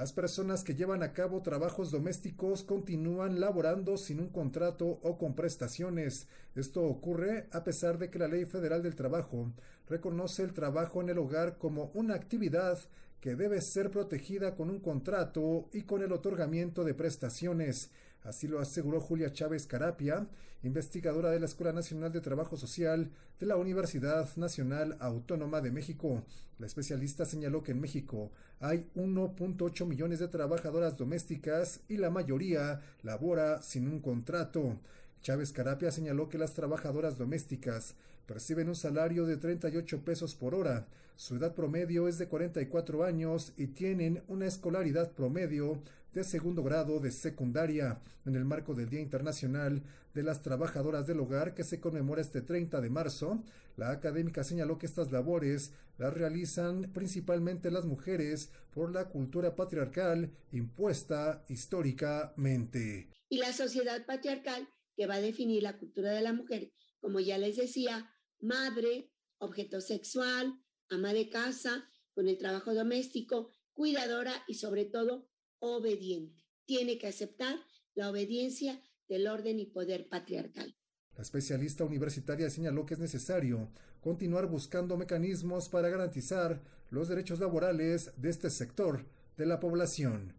Las personas que llevan a cabo trabajos domésticos continúan laborando sin un contrato o con prestaciones. Esto ocurre a pesar de que la Ley Federal del Trabajo reconoce el trabajo en el hogar como una actividad que debe ser protegida con un contrato y con el otorgamiento de prestaciones. Así lo aseguró Julia Chávez Carapia, investigadora de la Escuela Nacional de Trabajo Social de la Universidad Nacional Autónoma de México. La especialista señaló que en México hay 1.8 millones de trabajadoras domésticas y la mayoría labora sin un contrato. Chávez Carapia señaló que las trabajadoras domésticas perciben un salario de 38 pesos por hora, su edad promedio es de 44 años y tienen una escolaridad promedio de segundo grado de secundaria. En el marco del Día Internacional de las Trabajadoras del Hogar que se conmemora este 30 de marzo, la académica señaló que estas labores las realizan principalmente las mujeres por la cultura patriarcal impuesta históricamente. Y la sociedad patriarcal que va a definir la cultura de la mujer, como ya les decía, madre, objeto sexual, ama de casa, con el trabajo doméstico, cuidadora y sobre todo obediente. Tiene que aceptar la obediencia del orden y poder patriarcal. La especialista universitaria señaló que es necesario continuar buscando mecanismos para garantizar los derechos laborales de este sector de la población.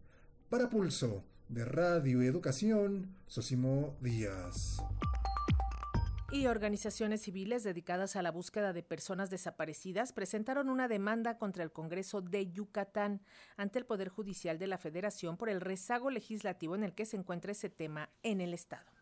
Para Pulso de Radio Educación, Sosimo Díaz y organizaciones civiles dedicadas a la búsqueda de personas desaparecidas presentaron una demanda contra el Congreso de Yucatán ante el Poder Judicial de la Federación por el rezago legislativo en el que se encuentra ese tema en el Estado.